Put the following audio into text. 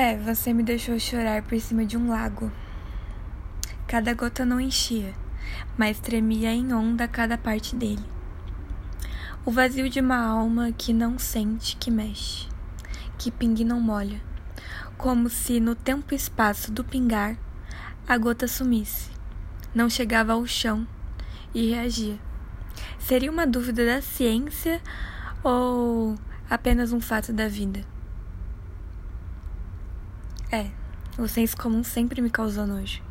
É, você me deixou chorar por cima de um lago. Cada gota não enchia, mas tremia em onda cada parte dele. O vazio de uma alma que não sente, que mexe, que pingue não molha, como se no tempo e espaço do pingar a gota sumisse, não chegava ao chão e reagia. Seria uma dúvida da ciência ou apenas um fato da vida? É, o senso comum sempre me causou nojo.